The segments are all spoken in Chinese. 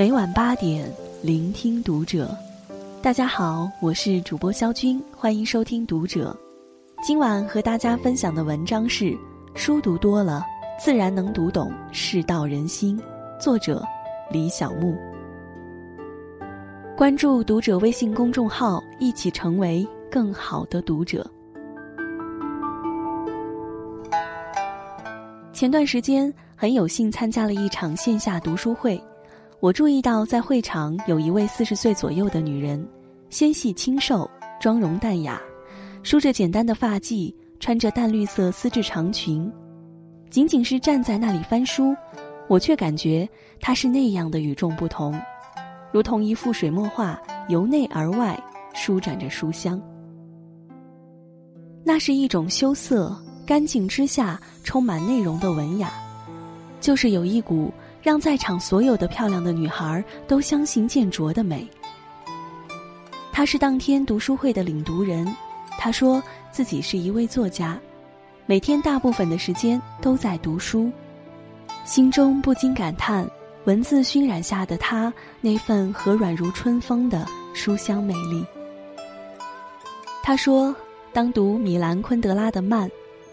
每晚八点，聆听读者。大家好，我是主播肖军，欢迎收听《读者》。今晚和大家分享的文章是：书读多了，自然能读懂世道人心。作者：李小木。关注《读者》微信公众号，一起成为更好的读者。前段时间很有幸参加了一场线下读书会，我注意到在会场有一位四十岁左右的女人，纤细清瘦，妆容淡雅，梳着简单的发髻，穿着淡绿色丝质长裙。仅仅是站在那里翻书，我却感觉她是那样的与众不同，如同一幅水墨画，由内而外舒展着书香。那是一种羞涩。干净之下充满内容的文雅，就是有一股让在场所有的漂亮的女孩都相形见绌的美。她是当天读书会的领读人，她说自己是一位作家，每天大部分的时间都在读书，心中不禁感叹文字熏染下的她那份和软如春风的书香美丽。她说，当读米兰昆德拉的《慢》。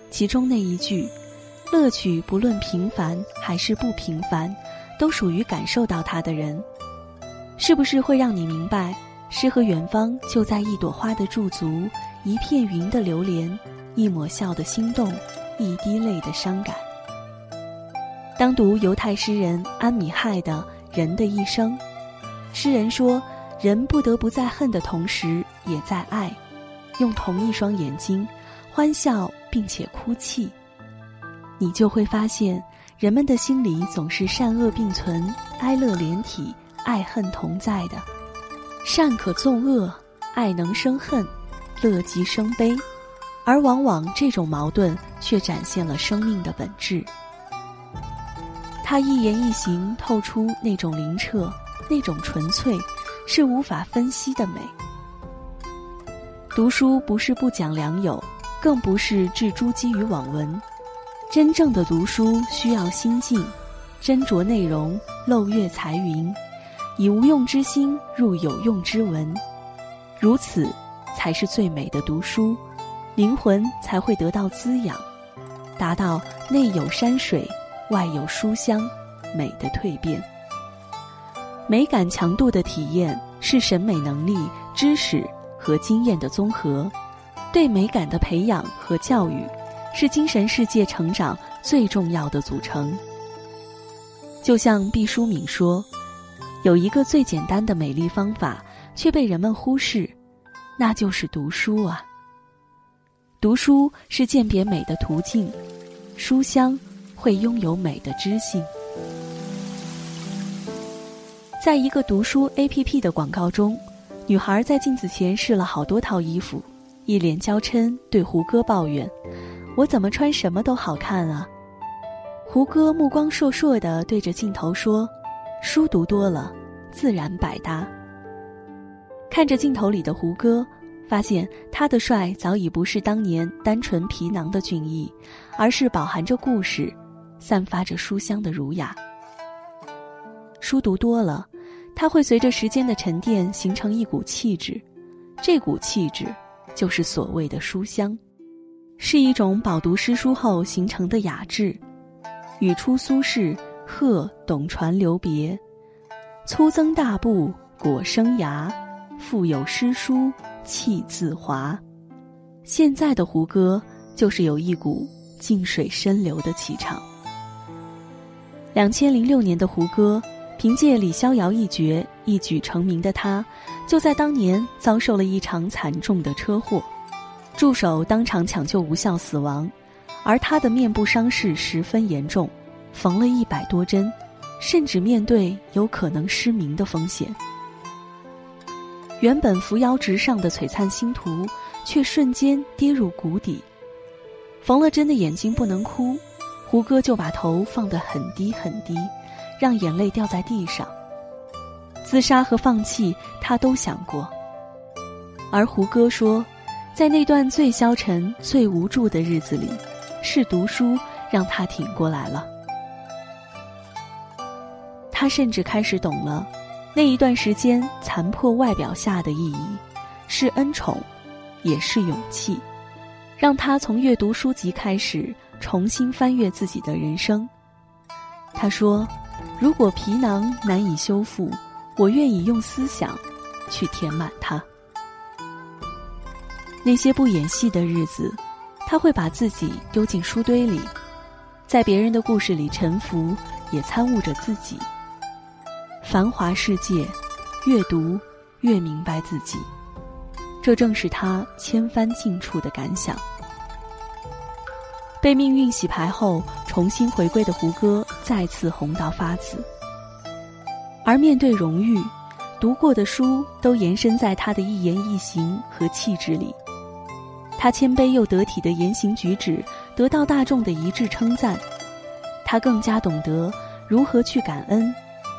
其中那一句“乐趣不论平凡还是不平凡，都属于感受到它的人”，是不是会让你明白，诗和远方就在一朵花的驻足，一片云的流连，一抹笑的心动，一滴泪的伤感。当读犹太诗人安米亥的《人的一生》，诗人说，人不得不在恨的同时，也在爱，用同一双眼睛，欢笑。并且哭泣，你就会发现，人们的心里总是善恶并存、哀乐连体、爱恨同在的。善可纵恶，爱能生恨，乐极生悲，而往往这种矛盾却展现了生命的本质。他一言一行透出那种灵澈、那种纯粹，是无法分析的美。读书不是不讲良友。更不是置诸基于网文，真正的读书需要心境，斟酌内容，漏月彩云，以无用之心入有用之文，如此，才是最美的读书，灵魂才会得到滋养，达到内有山水，外有书香，美的蜕变。美感强度的体验是审美能力、知识和经验的综合。对美感的培养和教育，是精神世界成长最重要的组成。就像毕淑敏说：“有一个最简单的美丽方法，却被人们忽视，那就是读书啊。读书是鉴别美的途径，书香会拥有美的知性。”在一个读书 APP 的广告中，女孩在镜子前试了好多套衣服。一脸娇嗔，对胡歌抱怨：“我怎么穿什么都好看啊？”胡歌目光烁烁地对着镜头说：“书读多了，自然百搭。”看着镜头里的胡歌，发现他的帅早已不是当年单纯皮囊的俊逸，而是饱含着故事，散发着书香的儒雅。书读多了，他会随着时间的沉淀形成一股气质，这股气质。就是所谓的书香，是一种饱读诗书后形成的雅致。语出苏轼，鹤董传留别，粗增大布裹生涯，腹有诗书气自华。现在的胡歌就是有一股静水深流的气场。两千零六年的胡歌，凭借李逍遥一角一举成名的他。就在当年遭受了一场惨重的车祸，助手当场抢救无效死亡，而他的面部伤势十分严重，缝了一百多针，甚至面对有可能失明的风险。原本扶摇直上的璀璨星途，却瞬间跌入谷底。缝了针的眼睛不能哭，胡歌就把头放得很低很低，让眼泪掉在地上。自杀和放弃，他都想过。而胡歌说，在那段最消沉、最无助的日子里，是读书让他挺过来了。他甚至开始懂了，那一段时间残破外表下的意义，是恩宠，也是勇气，让他从阅读书籍开始，重新翻阅自己的人生。他说：“如果皮囊难以修复，我愿意用思想去填满它。”那些不演戏的日子，他会把自己丢进书堆里，在别人的故事里沉浮，也参悟着自己。繁华世界，越读越明白自己，这正是他千帆尽处的感想。被命运洗牌后重新回归的胡歌，再次红到发紫。而面对荣誉，读过的书都延伸在他的一言一行和气质里。他谦卑又得体的言行举止得到大众的一致称赞，他更加懂得如何去感恩。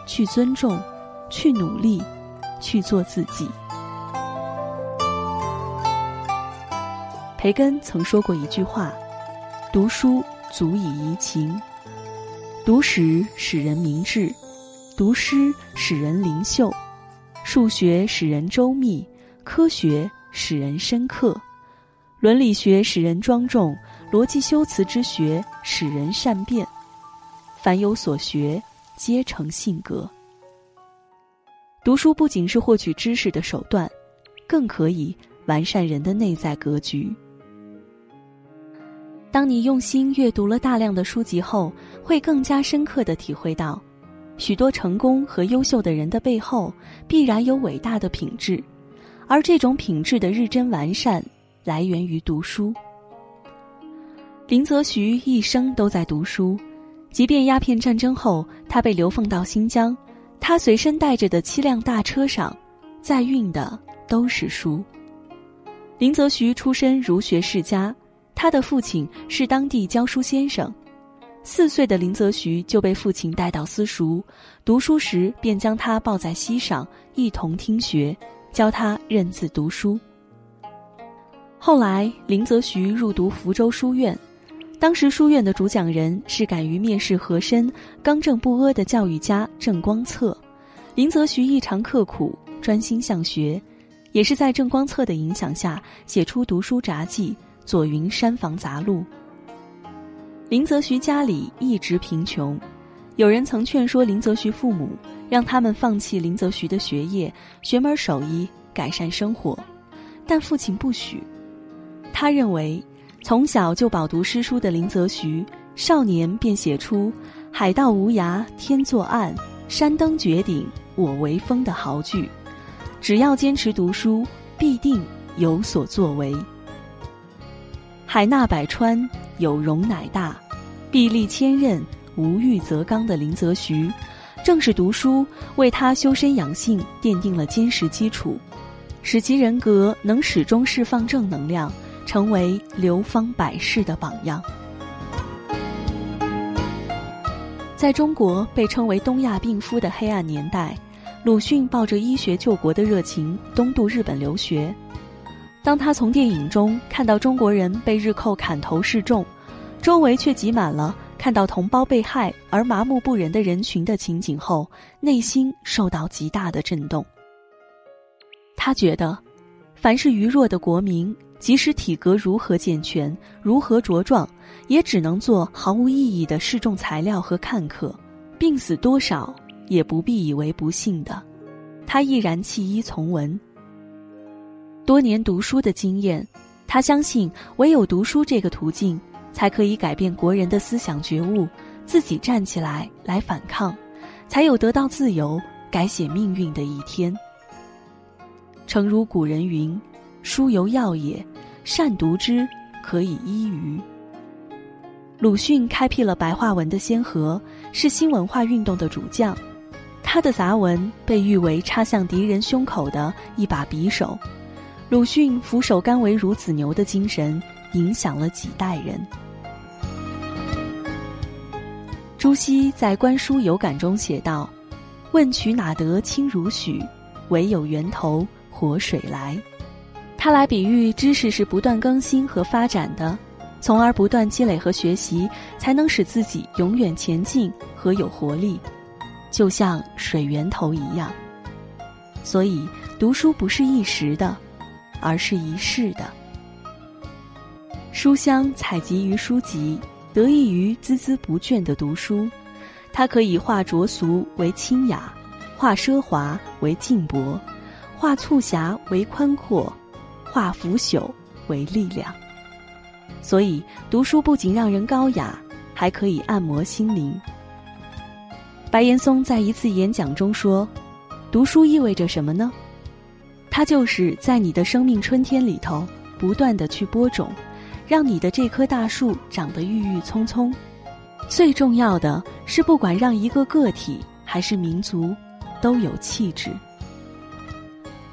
去尊重，去努力，去做自己。培根曾说过一句话：“读书足以怡情，读史使人明智，读诗使人灵秀，数学使人周密，科学使人深刻，伦理学使人庄重，逻辑修辞之学使人善变。凡有所学。”皆成性格。读书不仅是获取知识的手段，更可以完善人的内在格局。当你用心阅读了大量的书籍后，会更加深刻的体会到，许多成功和优秀的人的背后，必然有伟大的品质，而这种品质的日臻完善，来源于读书。林则徐一生都在读书。即便鸦片战争后，他被流放到新疆，他随身带着的七辆大车上，载运的都是书。林则徐出身儒学世家，他的父亲是当地教书先生。四岁的林则徐就被父亲带到私塾，读书时便将他抱在膝上，一同听学，教他认字读书。后来，林则徐入读福州书院。当时书院的主讲人是敢于蔑视和珅、刚正不阿的教育家郑光策，林则徐异常刻苦，专心向学，也是在郑光策的影响下写出读书札记《左云山房杂录》。林则徐家里一直贫穷，有人曾劝说林则徐父母，让他们放弃林则徐的学业，学门手艺，改善生活，但父亲不许，他认为。从小就饱读诗书的林则徐，少年便写出“海盗无涯天作岸，山登绝顶我为峰”的豪句。只要坚持读书，必定有所作为。海纳百川，有容乃大；壁立千仞，无欲则刚的林则徐，正是读书为他修身养性奠定了坚实基础，使其人格能始终释放正能量。成为流芳百世的榜样。在中国被称为“东亚病夫”的黑暗年代，鲁迅抱着医学救国的热情东渡日本留学。当他从电影中看到中国人被日寇砍头示众，周围却挤满了看到同胞被害而麻木不仁的人群的情景后，内心受到极大的震动。他觉得，凡是愚弱的国民。即使体格如何健全，如何茁壮，也只能做毫无意义的示众材料和看客。病死多少，也不必以为不幸的。他毅然弃医从文。多年读书的经验，他相信唯有读书这个途径，才可以改变国人的思想觉悟，自己站起来来反抗，才有得到自由、改写命运的一天。诚如古人云。书犹药也，善读之，可以医愚。鲁迅开辟了白话文的先河，是新文化运动的主将。他的杂文被誉为插向敌人胸口的一把匕首。鲁迅俯首甘为孺子牛的精神，影响了几代人。朱熹在《观书有感》中写道：“问渠哪得清如许？唯有源头活水来。”它来比喻知识是不断更新和发展的，从而不断积累和学习，才能使自己永远前进和有活力。就像水源头一样。所以，读书不是一时的，而是一世的。书香采集于书籍，得益于孜孜不倦的读书。它可以化浊俗为清雅，化奢华为静博，化促狭为宽阔，化腐朽为力量。所以，读书不仅让人高雅，还可以按摩心灵。白岩松在一次演讲中说：“读书意味着什么呢？它就是在你的生命春天里头，不断的去播种，让你的这棵大树长得郁郁葱葱。最重要的是，不管让一个个体还是民族，都有气质。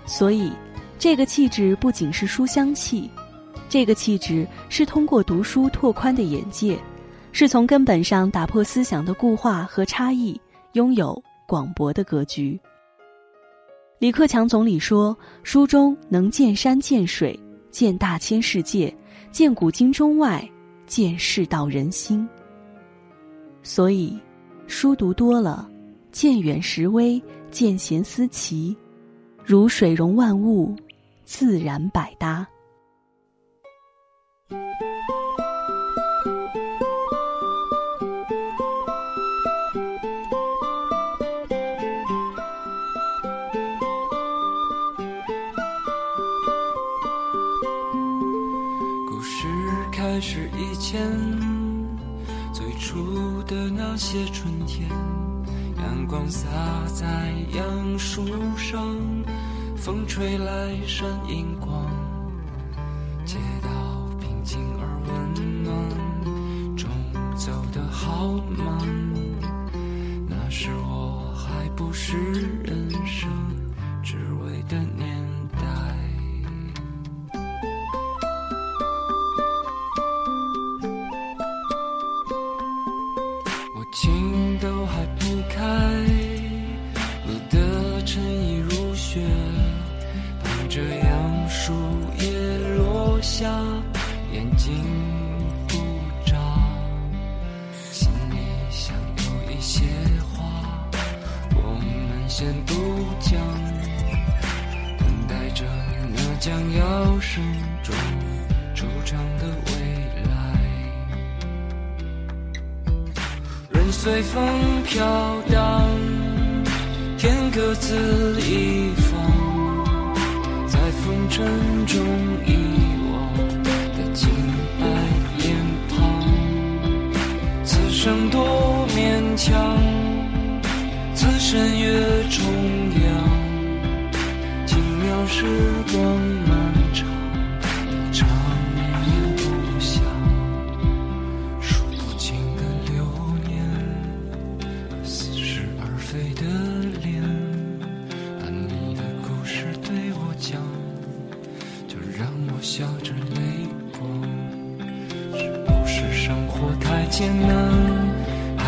所以，这个气质不仅是书香气。”这个气质是通过读书拓宽的眼界，是从根本上打破思想的固化和差异，拥有广博的格局。李克强总理说：“书中能见山见水，见大千世界，见古今中外，见世道人心。”所以，书读多了，见远识微，见贤思齐，如水融万物，自然百搭。故事开始以前，最初的那些春天，阳光洒在杨树上，风吹来闪银光，街道平静而温暖，钟走得好慢，那时我还不是人生只为的年。些话，我们先不讲，等待着那将要慎重出场的未来。任随风飘荡，天各自一方，在风尘中遗忘的清白脸庞，此生多强，自身越重阳，轻描时光漫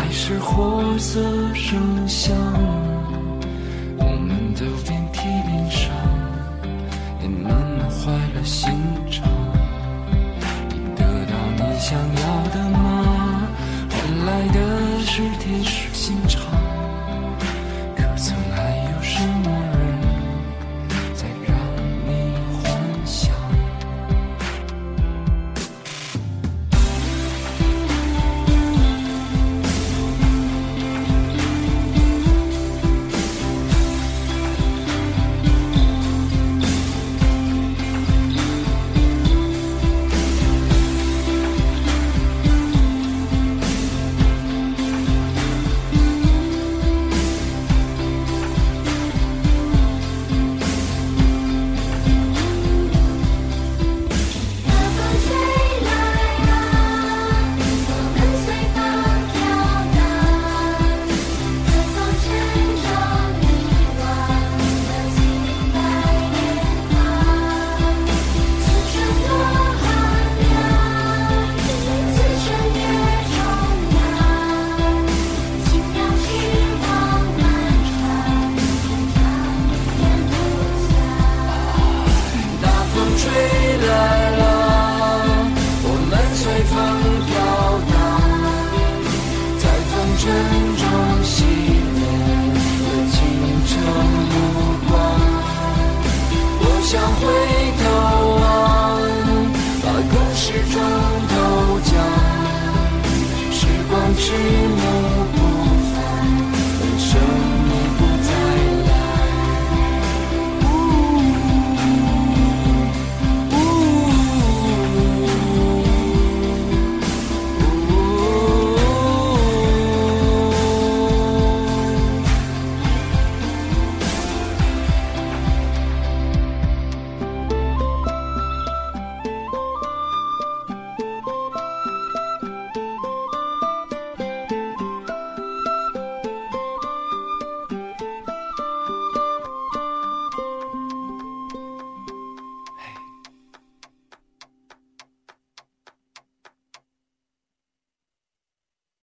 还是活色生香，我们都遍体鳞伤，也慢慢坏了心肠。你得到你想要的吗？换来的是铁石。着